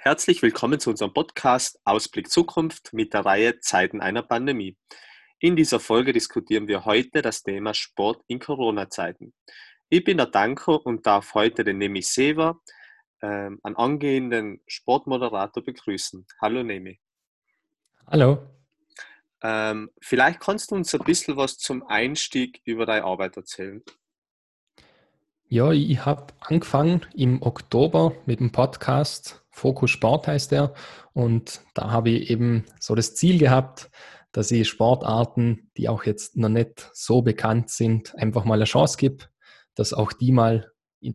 Herzlich willkommen zu unserem Podcast Ausblick Zukunft mit der Reihe Zeiten einer Pandemie. In dieser Folge diskutieren wir heute das Thema Sport in Corona-Zeiten. Ich bin der Danko und darf heute den Nemi Sever, ähm, einen angehenden Sportmoderator, begrüßen. Hallo Nemi. Hallo. Ähm, vielleicht kannst du uns ein bisschen was zum Einstieg über deine Arbeit erzählen. Ja, ich habe angefangen im Oktober mit dem Podcast Fokus Sport heißt der. Und da habe ich eben so das Ziel gehabt, dass ich Sportarten, die auch jetzt noch nicht so bekannt sind, einfach mal eine Chance gebe, dass auch die mal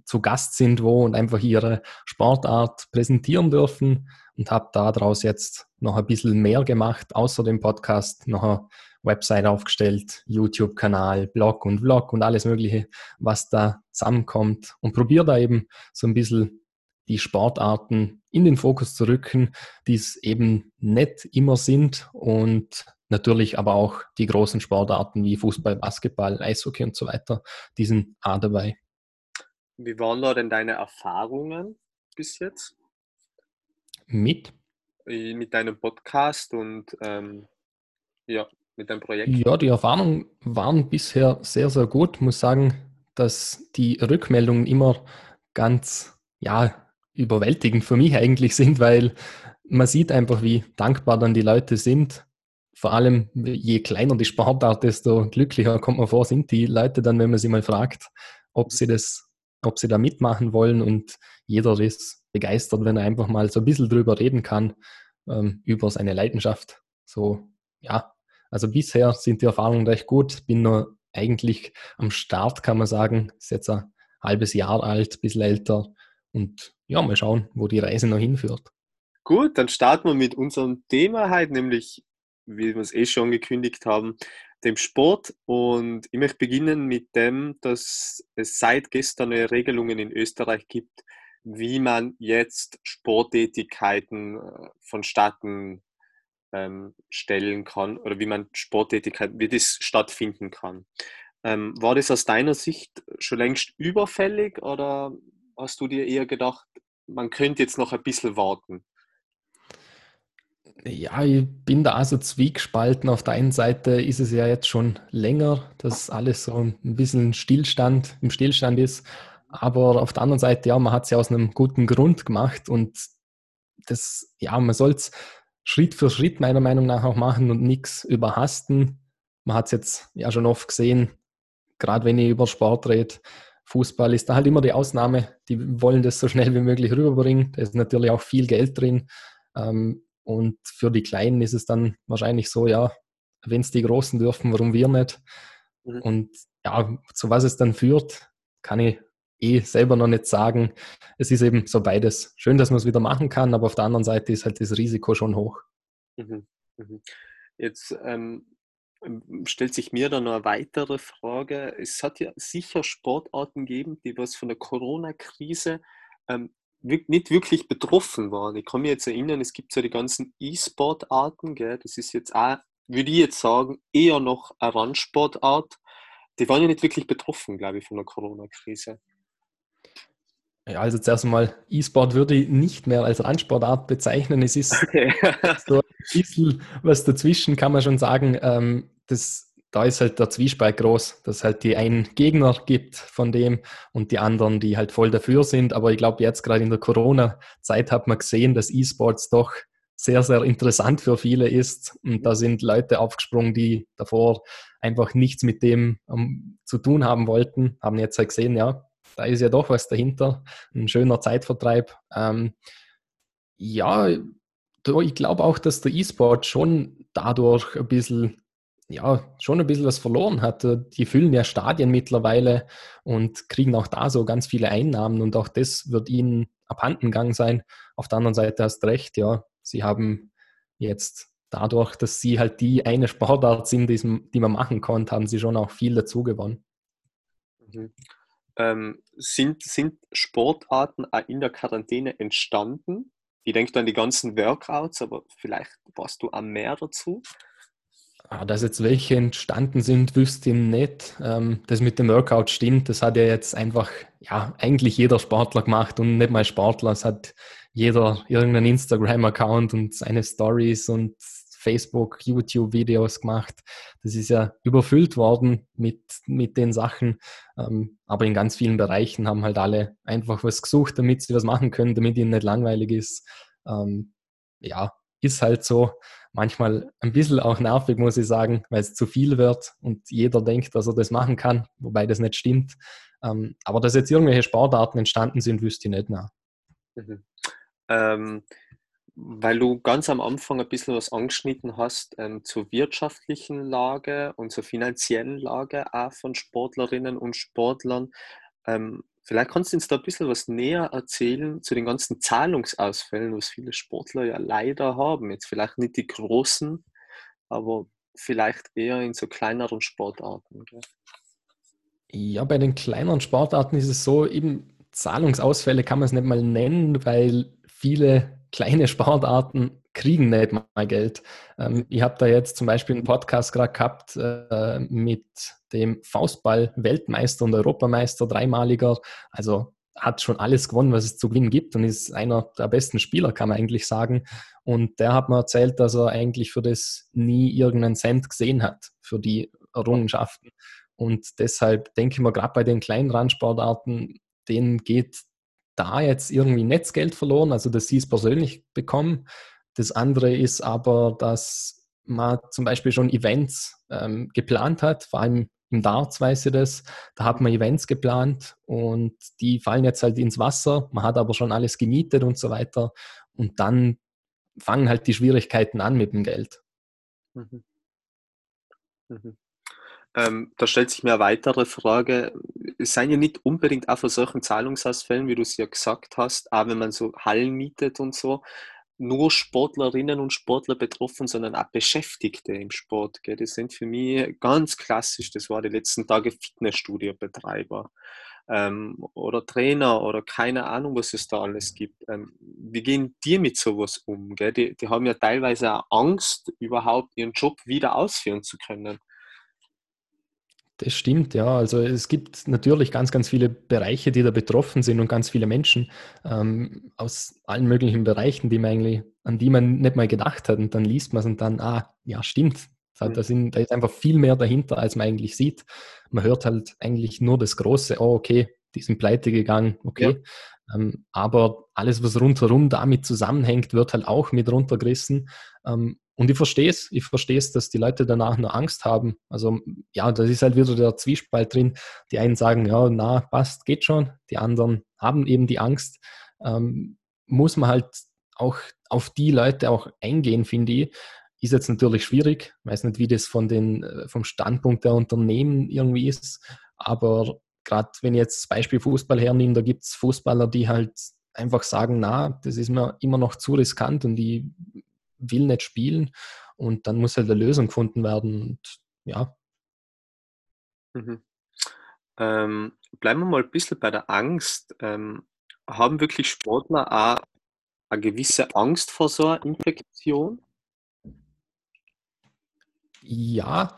zu Gast sind wo und einfach ihre Sportart präsentieren dürfen und habe daraus jetzt noch ein bisschen mehr gemacht, außer dem Podcast, noch eine Website aufgestellt, YouTube-Kanal, Blog und Vlog und alles Mögliche, was da zusammenkommt und probiere da eben so ein bisschen die Sportarten in den Fokus zu rücken, die es eben nicht immer sind und natürlich aber auch die großen Sportarten wie Fußball, Basketball, Eishockey und so weiter, die sind auch dabei. Wie waren da denn deine Erfahrungen bis jetzt? Mit? Mit deinem Podcast und ähm, ja, mit deinem Projekt? Ja, die Erfahrungen waren bisher sehr, sehr gut. Ich muss sagen, dass die Rückmeldungen immer ganz, ja, überwältigend für mich eigentlich sind, weil man sieht einfach, wie dankbar dann die Leute sind. Vor allem, je kleiner die Sportart, desto glücklicher kommt man vor, sind die Leute dann, wenn man sie mal fragt, ob sie das, ob sie da mitmachen wollen und jeder ist begeistert, wenn er einfach mal so ein bisschen drüber reden kann, ähm, über seine Leidenschaft. So, ja, also bisher sind die Erfahrungen recht gut. Bin nur eigentlich am Start, kann man sagen. Ist jetzt ein halbes Jahr alt, ein bisschen älter. Und ja, mal schauen, wo die Reise noch hinführt. Gut, dann starten wir mit unserem Thema heute, nämlich, wie wir es eh schon angekündigt haben, dem Sport. Und ich möchte beginnen mit dem, dass es seit gestern neue Regelungen in Österreich gibt, wie man jetzt Sporttätigkeiten äh, vonstatten ähm, stellen kann oder wie man Sporttätigkeit, wie das stattfinden kann. Ähm, war das aus deiner Sicht schon längst überfällig oder hast du dir eher gedacht, man könnte jetzt noch ein bisschen warten? Ja, ich bin da also zwiegespalten. Auf der einen Seite ist es ja jetzt schon länger, dass alles so ein bisschen Stillstand, im Stillstand ist. Aber auf der anderen Seite, ja, man hat es ja aus einem guten Grund gemacht und das, ja, man soll es Schritt für Schritt meiner Meinung nach auch machen und nichts überhasten. Man hat es jetzt ja schon oft gesehen, gerade wenn ich über Sport rede. Fußball ist da halt immer die Ausnahme. Die wollen das so schnell wie möglich rüberbringen. Da ist natürlich auch viel Geld drin. Ähm, und für die Kleinen ist es dann wahrscheinlich so, ja, wenn es die Großen dürfen, warum wir nicht? Mhm. Und ja, zu was es dann führt, kann ich eh selber noch nicht sagen. Es ist eben so beides. Schön, dass man es wieder machen kann, aber auf der anderen Seite ist halt das Risiko schon hoch. Mhm. Mhm. Jetzt ähm, stellt sich mir da noch eine weitere Frage. Es hat ja sicher Sportarten gegeben, die was von der Corona-Krise ähm, nicht wirklich betroffen waren. Ich kann mich jetzt erinnern, es gibt so die ganzen E-Sport-Arten, das ist jetzt auch, würde ich jetzt sagen, eher noch eine Randsportart. Die waren ja nicht wirklich betroffen, glaube ich, von der Corona-Krise. Ja, also zuerst einmal, E-Sport würde ich nicht mehr als Randsportart bezeichnen. Es ist okay. so ein bisschen was dazwischen, kann man schon sagen. Ähm, das, da ist halt der Zwiespalt groß, dass es halt die einen Gegner gibt von dem und die anderen, die halt voll dafür sind. Aber ich glaube, jetzt gerade in der Corona-Zeit hat man gesehen, dass E-Sports doch sehr, sehr interessant für viele ist. Und da sind Leute aufgesprungen, die davor einfach nichts mit dem um, ähm, zu tun haben wollten, haben jetzt halt gesehen, ja, da ist ja doch was dahinter, ein schöner Zeitvertreib. Ähm, ja, ich glaube auch, dass der E-Sport schon dadurch ein bisschen, ja, schon ein bisschen was verloren hat. Die füllen ja Stadien mittlerweile und kriegen auch da so ganz viele Einnahmen und auch das wird ihnen abhanden gegangen sein. Auf der anderen Seite hast du recht, ja, sie haben jetzt dadurch, dass sie halt die eine Sportart sind, die, man machen konnte, haben sie schon auch viel dazu gewonnen. Mhm ähm, sind, sind Sportarten in der Quarantäne entstanden? Ich denke an die ganzen Workouts, aber vielleicht warst du am mehr dazu? Ah, dass jetzt welche entstanden sind, wüsste ich nicht. Ähm, das mit dem Workout stimmt. Das hat ja jetzt einfach, ja, eigentlich jeder Sportler gemacht und nicht mal Sportler. Es hat jeder irgendeinen Instagram-Account und seine Stories und Facebook, YouTube-Videos gemacht. Das ist ja überfüllt worden mit, mit den Sachen. Ähm, aber in ganz vielen Bereichen haben halt alle einfach was gesucht, damit sie was machen können, damit ihnen nicht langweilig ist. Ähm, ja, ist halt so. Manchmal ein bisschen auch nervig, muss ich sagen, weil es zu viel wird und jeder denkt, dass er das machen kann, wobei das nicht stimmt. Ähm, aber dass jetzt irgendwelche Sportarten entstanden sind, wüsste ich nicht mehr. Mhm. Ähm, weil du ganz am Anfang ein bisschen was angeschnitten hast ähm, zur wirtschaftlichen Lage und zur finanziellen Lage auch von Sportlerinnen und Sportlern. Ähm, vielleicht kannst du uns da ein bisschen was näher erzählen zu den ganzen Zahlungsausfällen, was viele Sportler ja leider haben. Jetzt vielleicht nicht die großen, aber vielleicht eher in so kleineren Sportarten. Gell? Ja, bei den kleineren Sportarten ist es so, eben Zahlungsausfälle kann man es nicht mal nennen, weil viele kleine Sportarten kriegen nicht mal Geld. Ähm, ich habe da jetzt zum Beispiel einen Podcast gerade gehabt äh, mit dem Faustball-Weltmeister und Europameister, dreimaliger. Also hat schon alles gewonnen, was es zu gewinnen gibt und ist einer der besten Spieler, kann man eigentlich sagen. Und der hat mir erzählt, dass er eigentlich für das nie irgendeinen Cent gesehen hat, für die Errungenschaften. Und deshalb denke ich mir, gerade bei den kleinen Randsportarten, denen geht da jetzt irgendwie Netzgeld verloren, also dass sie es persönlich bekommen. Das andere ist aber, dass man zum Beispiel schon Events ähm, geplant hat, vor allem im Darts weiß ich das, da hat man Events geplant und die fallen jetzt halt ins Wasser, man hat aber schon alles gemietet und so weiter und dann fangen halt die Schwierigkeiten an mit dem Geld. Mhm. Mhm. Ähm, da stellt sich mir eine weitere Frage. Es seien ja nicht unbedingt auch von solchen Zahlungsausfällen, wie du es ja gesagt hast, auch wenn man so Hallen mietet und so, nur Sportlerinnen und Sportler betroffen, sondern auch Beschäftigte im Sport. Gell? Das sind für mich ganz klassisch, das war die letzten Tage Fitnessstudiobetreiber ähm, oder Trainer oder keine Ahnung, was es da alles gibt. Ähm, wie gehen die mit sowas um? Gell? Die, die haben ja teilweise auch Angst, überhaupt ihren Job wieder ausführen zu können. Das stimmt, ja. Also es gibt natürlich ganz, ganz viele Bereiche, die da betroffen sind und ganz viele Menschen ähm, aus allen möglichen Bereichen, die man eigentlich, an die man nicht mal gedacht hat. Und dann liest man es und dann, ah, ja, stimmt. Da, da, sind, da ist einfach viel mehr dahinter, als man eigentlich sieht. Man hört halt eigentlich nur das Große, oh, okay, die sind pleite gegangen, okay. Ja. Ähm, aber alles, was rundherum damit zusammenhängt, wird halt auch mit runtergerissen. Ähm, und ich verstehe es, ich verstehe es, dass die Leute danach nur Angst haben. Also ja, da ist halt wieder der Zwiespalt drin. Die einen sagen, ja, na, passt, geht schon. Die anderen haben eben die Angst. Ähm, muss man halt auch auf die Leute auch eingehen, finde ich. Ist jetzt natürlich schwierig. Ich weiß nicht, wie das von den, äh, vom Standpunkt der Unternehmen irgendwie ist. Aber gerade wenn ich jetzt das Beispiel Fußball hernehme, da gibt es Fußballer, die halt einfach sagen, na, das ist mir immer noch zu riskant und die will nicht spielen und dann muss halt eine Lösung gefunden werden. Und ja. Mhm. Ähm, bleiben wir mal ein bisschen bei der Angst. Ähm, haben wirklich Sportler auch eine gewisse Angst vor so einer Infektion? Ja,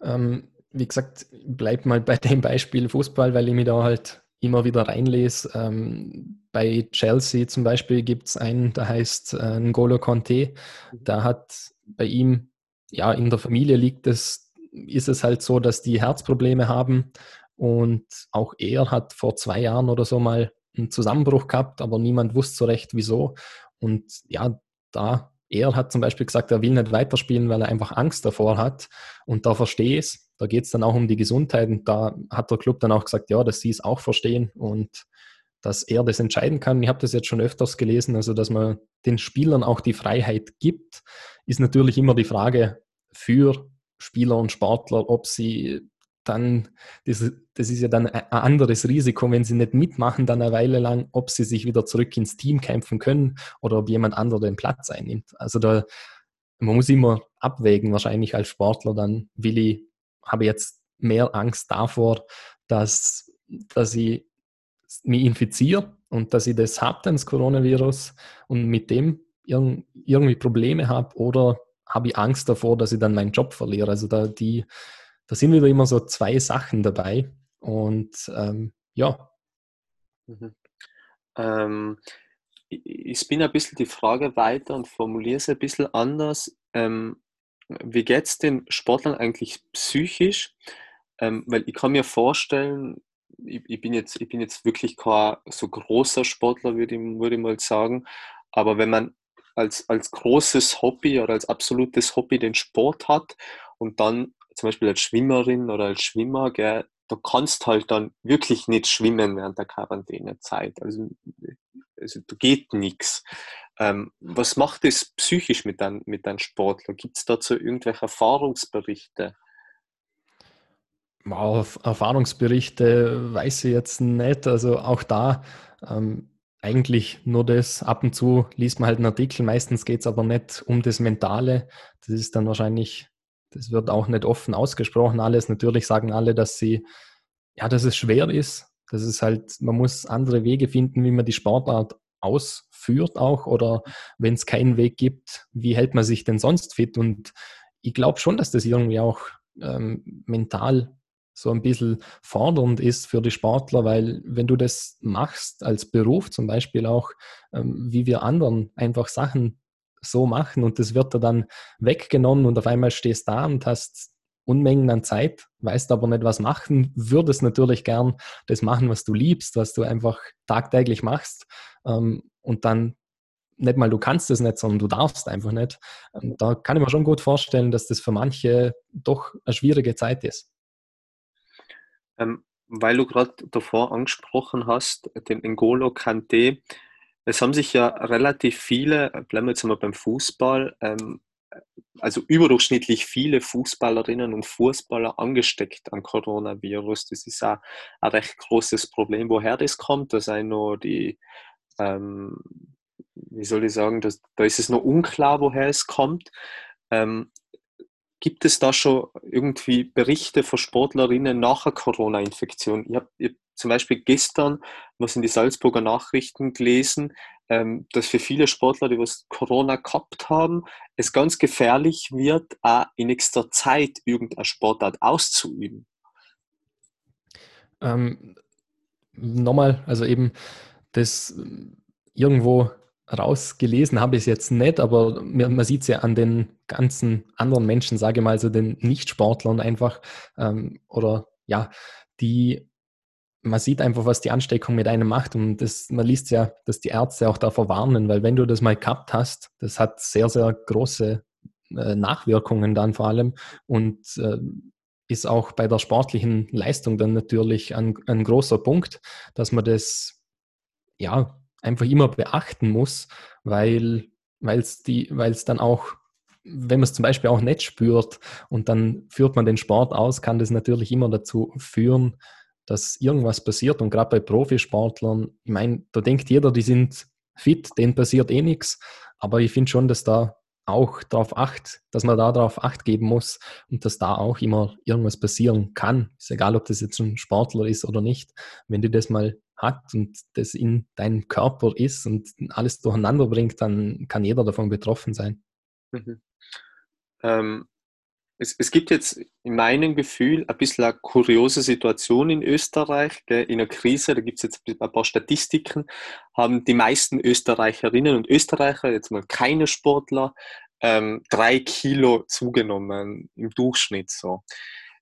ähm, wie gesagt, bleib mal bei dem Beispiel Fußball, weil ich mich da halt immer wieder reinlese. Ähm, bei Chelsea zum Beispiel gibt es einen, der heißt äh, N'Golo Conte. Mhm. Da hat bei ihm, ja, in der Familie liegt es, ist es halt so, dass die Herzprobleme haben. Und auch er hat vor zwei Jahren oder so mal einen Zusammenbruch gehabt, aber niemand wusste so recht, wieso. Und ja, da, er hat zum Beispiel gesagt, er will nicht weiterspielen, weil er einfach Angst davor hat. Und da verstehe ich es. Da geht es dann auch um die Gesundheit. Und da hat der Club dann auch gesagt, ja, dass sie es auch verstehen. Und dass er das entscheiden kann. Ich habe das jetzt schon öfters gelesen, also dass man den Spielern auch die Freiheit gibt, ist natürlich immer die Frage für Spieler und Sportler, ob sie dann, das, das ist ja dann ein anderes Risiko, wenn sie nicht mitmachen, dann eine Weile lang, ob sie sich wieder zurück ins Team kämpfen können oder ob jemand anderer den Platz einnimmt. Also da, man muss immer abwägen, wahrscheinlich als Sportler, dann will ich, habe jetzt mehr Angst davor, dass, dass ich mich infiziere und dass ich das habe, das Coronavirus, und mit dem irgendwie Probleme habe oder habe ich Angst davor, dass ich dann meinen Job verliere. Also da, die, da sind wieder immer so zwei Sachen dabei. Und ähm, ja. Mhm. Ähm, ich spinne ein bisschen die Frage weiter und formuliere es ein bisschen anders. Ähm, wie geht es den Sportlern eigentlich psychisch? Ähm, weil ich kann mir vorstellen, ich, ich, bin jetzt, ich bin jetzt wirklich kein so großer Sportler, würde ich, würde ich mal sagen. Aber wenn man als, als großes Hobby oder als absolutes Hobby den Sport hat und dann zum Beispiel als Schwimmerin oder als Schwimmer, gell, du kannst halt dann wirklich nicht schwimmen während der Quarantänezeit. Also, also da geht nichts. Ähm, was macht es psychisch mit deinem mit dein Sportler? Gibt es dazu irgendwelche Erfahrungsberichte? Wow, Erfahrungsberichte weiß ich jetzt nicht. Also auch da ähm, eigentlich nur das. Ab und zu liest man halt einen Artikel. Meistens geht es aber nicht um das Mentale. Das ist dann wahrscheinlich, das wird auch nicht offen ausgesprochen. Alles natürlich sagen alle, dass sie, ja, dass es schwer ist. Das ist halt, man muss andere Wege finden, wie man die Sportart ausführt auch. Oder wenn es keinen Weg gibt, wie hält man sich denn sonst fit? Und ich glaube schon, dass das irgendwie auch ähm, mental so ein bisschen fordernd ist für die Sportler, weil wenn du das machst als Beruf zum Beispiel auch, ähm, wie wir anderen einfach Sachen so machen und das wird dir dann weggenommen und auf einmal stehst da und hast Unmengen an Zeit, weißt aber nicht, was machen, würdest natürlich gern das machen, was du liebst, was du einfach tagtäglich machst ähm, und dann nicht mal du kannst es nicht, sondern du darfst einfach nicht. Und da kann ich mir schon gut vorstellen, dass das für manche doch eine schwierige Zeit ist. Ähm, weil du gerade davor angesprochen hast, den N'Golo Kante, es haben sich ja relativ viele, bleiben wir jetzt mal beim Fußball, ähm, also überdurchschnittlich viele Fußballerinnen und Fußballer angesteckt an Coronavirus. Das ist auch ein recht großes Problem. Woher das kommt, da sind noch die, ähm, wie soll ich sagen, das, da ist es noch unklar, woher es kommt. Ähm, Gibt es da schon irgendwie Berichte von Sportlerinnen nach einer Corona-Infektion? Ich habe hab zum Beispiel gestern was in die Salzburger Nachrichten gelesen, ähm, dass für viele Sportler, die was Corona gehabt haben, es ganz gefährlich wird, auch in nächster Zeit irgendeine Sportart auszuüben. Ähm, nochmal, also eben das irgendwo rausgelesen habe ich es jetzt nicht, aber man sieht es ja an den ganzen anderen Menschen, sage ich mal, also den Nicht-Sportlern einfach, ähm, oder ja, die, man sieht einfach, was die Ansteckung mit einem macht und das, man liest ja, dass die Ärzte auch davor warnen, weil wenn du das mal gehabt hast, das hat sehr, sehr große äh, Nachwirkungen dann vor allem und äh, ist auch bei der sportlichen Leistung dann natürlich ein, ein großer Punkt, dass man das ja einfach immer beachten muss, weil es dann auch, wenn man es zum Beispiel auch nicht spürt und dann führt man den Sport aus, kann das natürlich immer dazu führen, dass irgendwas passiert. Und gerade bei Profisportlern, ich meine, da denkt jeder, die sind fit, denen passiert eh nichts. Aber ich finde schon, dass da auch darauf acht, dass man da darauf acht geben muss und dass da auch immer irgendwas passieren kann. Ist egal, ob das jetzt ein Sportler ist oder nicht. Wenn du das mal hat und das in deinem Körper ist und alles durcheinander bringt, dann kann jeder davon betroffen sein. Mhm. Ähm, es, es, gibt jetzt in meinem Gefühl ein bisschen eine kuriose Situation in Österreich. Gell? In einer Krise, da gibt es jetzt ein paar Statistiken, haben die meisten Österreicherinnen und Österreicher, jetzt mal keine Sportler, ähm, drei Kilo zugenommen im Durchschnitt. So.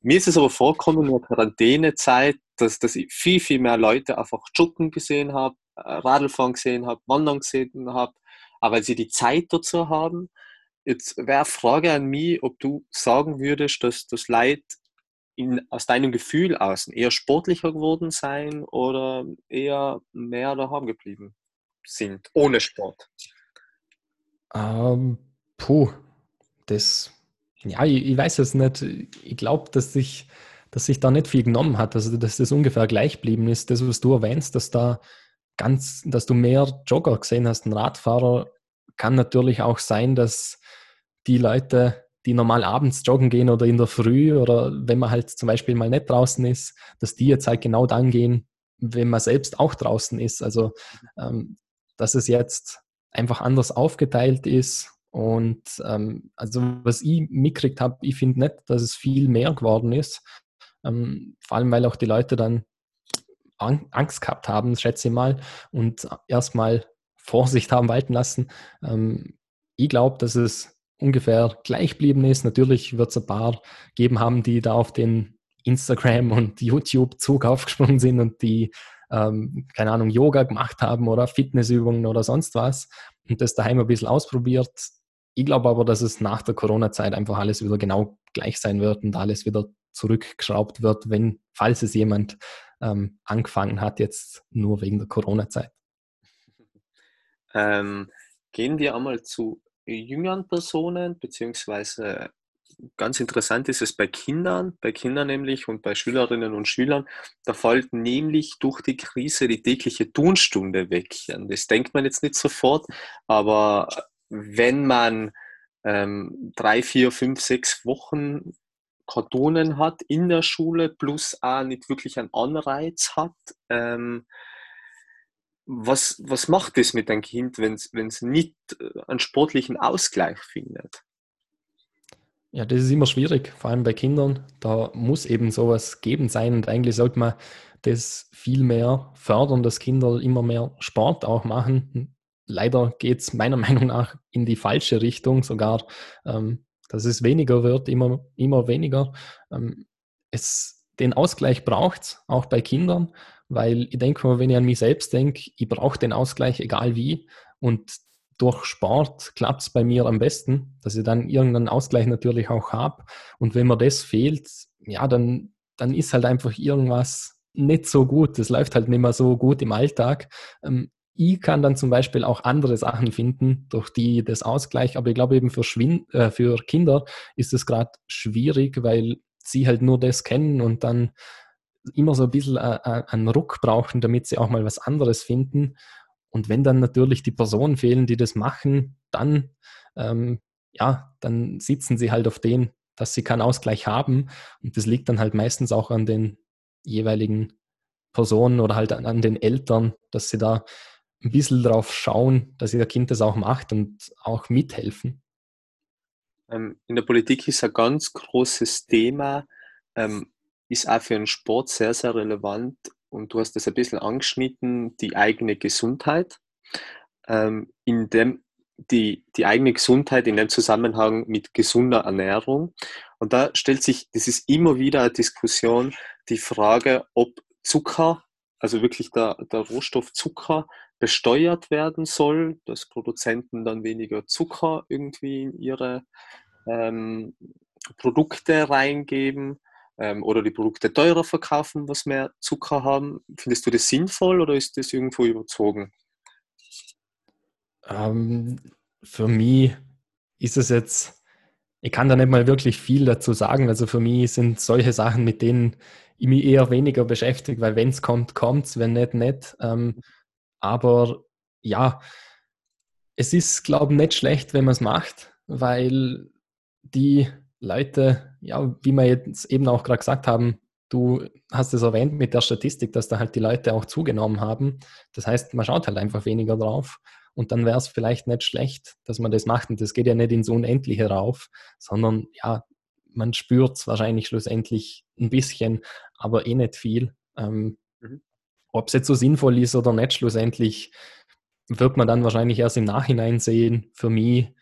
Mir ist es aber vorkommen in der Quarantänezeit, dass, dass ich viel, viel mehr Leute einfach joggen gesehen habe, äh, Radlfahren gesehen habe, Wandern gesehen habe, aber weil sie die Zeit dazu haben. Jetzt wäre eine Frage an mich, ob du sagen würdest, dass das Leid in, aus deinem Gefühl aus eher sportlicher geworden sein oder eher mehr daheim geblieben sind, ohne Sport? Ähm, puh, das ja, ich, ich weiß es nicht. Ich glaube, dass sich, dass sich da nicht viel genommen hat. Also, dass das ungefähr gleich geblieben ist. Das, was du erwähnst, dass da ganz, dass du mehr Jogger gesehen hast, ein Radfahrer, kann natürlich auch sein, dass die Leute, die normal abends joggen gehen oder in der Früh oder wenn man halt zum Beispiel mal nicht draußen ist, dass die jetzt halt genau dann gehen, wenn man selbst auch draußen ist. Also, ähm, dass es jetzt einfach anders aufgeteilt ist Und ähm, also was ich mitgekriegt habe, ich finde nicht, dass es viel mehr geworden ist. Ähm, vor allem, weil auch die Leute dann Angst gehabt haben, schätze ich mal, und erstmal Vorsicht haben walten lassen. Ähm, ich glaube, dass es ungefähr gleich geblieben ist. Natürlich wird es ein paar geben haben, die da auf den Instagram und YouTube-Zug aufgesprungen sind und die, ähm, keine Ahnung, Yoga gemacht haben oder Fitnessübungen oder sonst was und das daheim ein bisschen ausprobiert. Ich glaube aber, dass es nach der Corona-Zeit einfach alles wieder genau gleich sein wird und alles wieder zurückgeschraubt wird, wenn, falls es jemand ähm, angefangen hat, jetzt nur wegen der Corona-Zeit. Ähm, gehen wir einmal zu jüngeren Personen, beziehungsweise ganz interessant ist es bei Kindern, bei Kindern nämlich und bei Schülerinnen und Schülern, da fällt nämlich durch die Krise die tägliche Turnstunde weg. Das denkt man jetzt nicht sofort, aber wenn man ähm, drei, vier, fünf, sechs Wochen Kartonen hat in der Schule, plus auch nicht wirklich einen Anreiz hat, ähm, was, was macht das mit einem Kind, wenn es nicht äh, einen sportlichen Ausgleich findet? Ja, das ist immer schwierig, vor allem bei Kindern. Da muss eben sowas geben sein und eigentlich sollte man das viel mehr fördern, dass Kinder immer mehr Sport auch machen. Leider geht es meiner Meinung nach in die falsche Richtung, sogar, ähm, dass es weniger wird, immer, immer weniger. Ähm, es, den Ausgleich braucht es, auch bei Kindern, weil ich denke mal, wenn ich an mich selbst denke, ich brauche den Ausgleich, egal wie. Und durch Sport klappt es bei mir am besten, dass ich dann irgendeinen Ausgleich natürlich auch habe. Und wenn mir das fehlt, ja, dann, dann ist halt einfach irgendwas nicht so gut. Das läuft halt nicht mehr so gut im Alltag. Ähm, ich kann dann zum Beispiel auch andere Sachen finden, durch die das Ausgleich, aber ich glaube eben für, Schwin äh, für Kinder ist es gerade schwierig, weil sie halt nur das kennen und dann immer so ein bisschen äh, äh, einen Ruck brauchen, damit sie auch mal was anderes finden. Und wenn dann natürlich die Personen fehlen, die das machen, dann, ähm, ja, dann sitzen sie halt auf den, dass sie keinen Ausgleich haben. Und das liegt dann halt meistens auch an den jeweiligen Personen oder halt an, an den Eltern, dass sie da ein bisschen drauf schauen, dass ihr Kind das auch macht und auch mithelfen. Ähm, in der Politik ist ein ganz großes Thema, ähm, ist auch für den Sport sehr, sehr relevant und du hast das ein bisschen angeschnitten, die eigene Gesundheit. Ähm, in dem, die, die eigene Gesundheit in dem Zusammenhang mit gesunder Ernährung. Und da stellt sich, das ist immer wieder eine Diskussion, die Frage, ob Zucker, also wirklich der, der Rohstoff Zucker, besteuert werden soll, dass Produzenten dann weniger Zucker irgendwie in ihre ähm, Produkte reingeben ähm, oder die Produkte teurer verkaufen, was mehr Zucker haben. Findest du das sinnvoll oder ist das irgendwo überzogen? Ähm, für mich ist es jetzt, ich kann da nicht mal wirklich viel dazu sagen. Also für mich sind solche Sachen, mit denen mich eher weniger beschäftige, weil wenn es kommt, kommt es, wenn nicht, nicht. Ähm, aber ja, es ist, glaube ich, nicht schlecht, wenn man es macht, weil die Leute, ja, wie wir jetzt eben auch gerade gesagt haben, du hast es erwähnt mit der Statistik, dass da halt die Leute auch zugenommen haben. Das heißt, man schaut halt einfach weniger drauf. Und dann wäre es vielleicht nicht schlecht, dass man das macht. Und das geht ja nicht ins Unendliche rauf, sondern ja, man spürt es wahrscheinlich schlussendlich ein bisschen, aber eh nicht viel. Ähm, mhm. Ob es jetzt so sinnvoll ist oder nicht, schlussendlich wird man dann wahrscheinlich erst im Nachhinein sehen. Für mich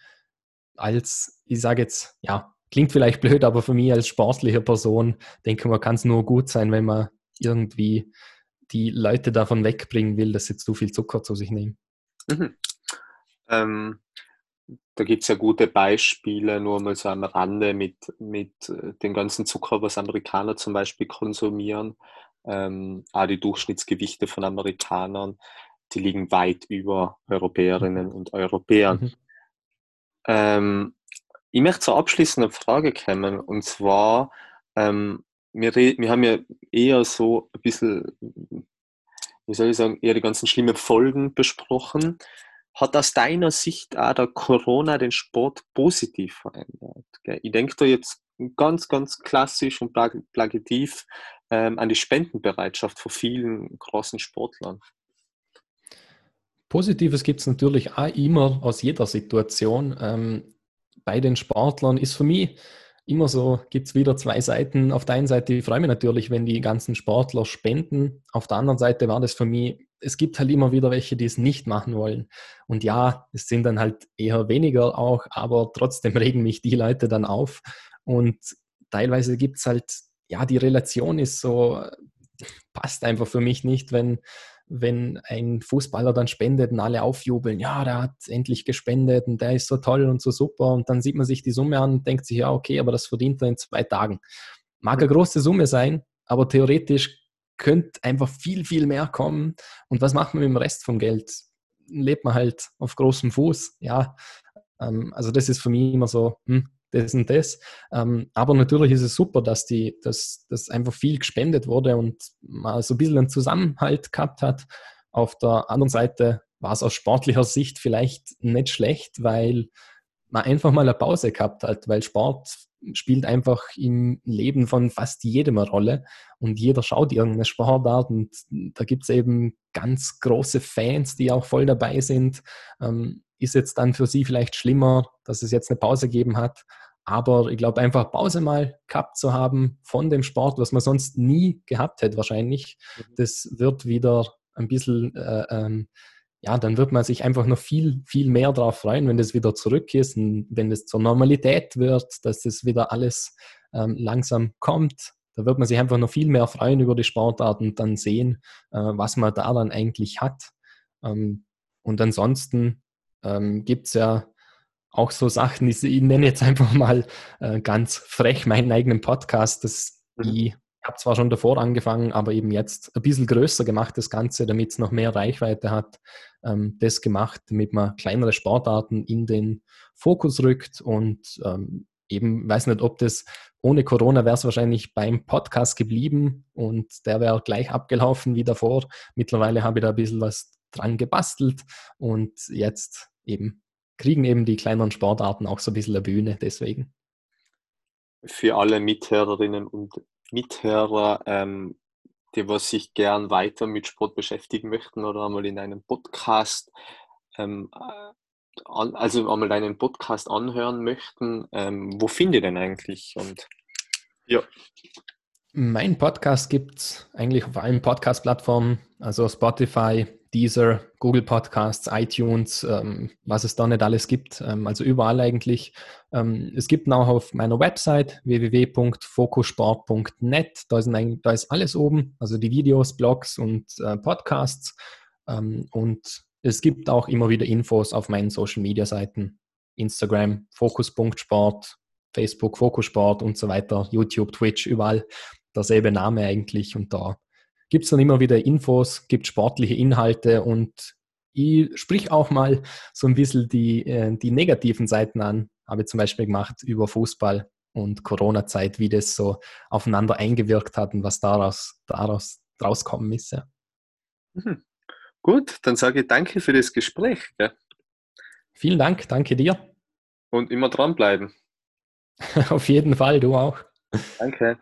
als, ich sage jetzt, ja, Klingt vielleicht blöd, aber für mich als sportliche Person denke man, kann es nur gut sein, wenn man irgendwie die Leute davon wegbringen will, dass sie zu viel Zucker zu sich nehmen. Mhm. Ähm, da gibt es ja gute Beispiele, nur mal so am Rande mit, mit äh, dem ganzen Zucker, was Amerikaner zum Beispiel konsumieren. Ähm, auch die Durchschnittsgewichte von Amerikanern, die liegen weit über Europäerinnen mhm. und Europäern. Mhm. Ähm, ich möchte zur abschließenden Frage kommen und zwar, ähm, wir, wir haben ja eher so ein bisschen, wie soll ich sagen, eher die ganzen schlimmen Folgen besprochen. Hat aus deiner Sicht auch der Corona den Sport positiv verändert? Ich denke da jetzt ganz, ganz klassisch und plakativ ähm, an die Spendenbereitschaft von vielen großen Sportlern. Positives gibt es natürlich auch immer aus jeder Situation. Ähm, bei den Sportlern ist für mich immer so, gibt es wieder zwei Seiten. Auf der einen Seite ich freue mich natürlich, wenn die ganzen Sportler spenden. Auf der anderen Seite war das für mich, es gibt halt immer wieder welche, die es nicht machen wollen. Und ja, es sind dann halt eher weniger auch, aber trotzdem regen mich die Leute dann auf. Und teilweise gibt es halt, ja, die Relation ist so, passt einfach für mich nicht, wenn wenn ein Fußballer dann spendet und alle aufjubeln, ja, der hat endlich gespendet und der ist so toll und so super. Und dann sieht man sich die Summe an und denkt sich, ja, okay, aber das verdient er in zwei Tagen. Mag eine große Summe sein, aber theoretisch könnte einfach viel, viel mehr kommen. Und was macht man mit dem Rest vom Geld? Lebt man halt auf großem Fuß, ja. Ähm, also das ist für mich immer so, hm, das und das. Ähm, aber natürlich ist es super, dass, die, dass, dass einfach viel gespendet wurde und man so ein bisschen einen Zusammenhalt gehabt hat. Auf der anderen Seite war es aus sportlicher Sicht vielleicht nicht schlecht, weil man einfach mal eine Pause gehabt hat, weil Sport spielt einfach im Leben von fast jedem eine Rolle und jeder schaut irgendeine Sportart und da gibt es eben ganz große Fans, die auch voll dabei sind. Ähm, ist jetzt dann für sie vielleicht schlimmer, dass es jetzt eine Pause gegeben hat. Aber ich glaube, einfach Pause mal gehabt zu haben von dem Sport, was man sonst nie gehabt hätte wahrscheinlich, mhm. das wird wieder ein bisschen, äh, ähm, ja, dann wird man sich einfach noch viel, viel mehr darauf freuen, wenn das wieder zurück ist und wenn es zur Normalität wird, dass das wieder alles ähm, langsam kommt. Da wird man sich einfach noch viel mehr freuen über die Sportart und dann sehen, äh, was man da dann eigentlich hat. Ähm, und ansonsten ähm, gibt es ja auch so Sachen, ich, ich nenne jetzt einfach mal äh, ganz frech meinen eigenen Podcast, das mhm. Ich habe zwar schon davor angefangen, aber eben jetzt ein bisschen größer gemacht, das Ganze, damit es noch mehr Reichweite hat. Ähm, das gemacht, damit man kleinere Sportarten in den Fokus rückt und ähm, eben, weiß nicht, ob das ohne Corona wäre es wahrscheinlich beim Podcast geblieben und der wäre gleich abgelaufen wie davor. Mittlerweile habe ich da ein bisschen was dran gebastelt und jetzt eben kriegen eben die kleineren Sportarten auch so ein bisschen eine Bühne deswegen. Für alle Mithörerinnen und Mithörer, ähm, die was sich gern weiter mit Sport beschäftigen möchten oder einmal in einem Podcast, ähm, an, also einmal einen Podcast anhören möchten, ähm, wo finde ich denn eigentlich? Und ja. Mein Podcast gibt es eigentlich auf allen Podcast-Plattformen, also Spotify, Deezer, Google Podcasts, iTunes, ähm, was es da nicht alles gibt. Ähm, also überall eigentlich. Ähm, es gibt auch auf meiner Website www.fokusport.net. Da, da, ist alles oben, also die Videos, Blogs und äh, Podcasts. Ähm, und es gibt auch immer wieder Infos auf meinen Social Media Seiten. Instagram, Fokus.sport, Facebook, Fokussport und so weiter, YouTube, Twitch, überall derselbe Name eigentlich. Und da gibt es dann immer wieder Infos, gibt sportliche Inhalte und ich sprich auch mal so ein bisschen die, äh, die negativen Seiten an. Habe ich zum Beispiel gemacht über Fußball und Corona-Zeit, wie das so aufeinander eingewirkt hat und was daraus, daraus rauskommen ist. Ja. Mhm. Gut, dann sage ich danke für das Gespräch. Ja. Vielen Dank, danke dir. Und immer dranbleiben. Auf jeden Fall, du auch. Danke.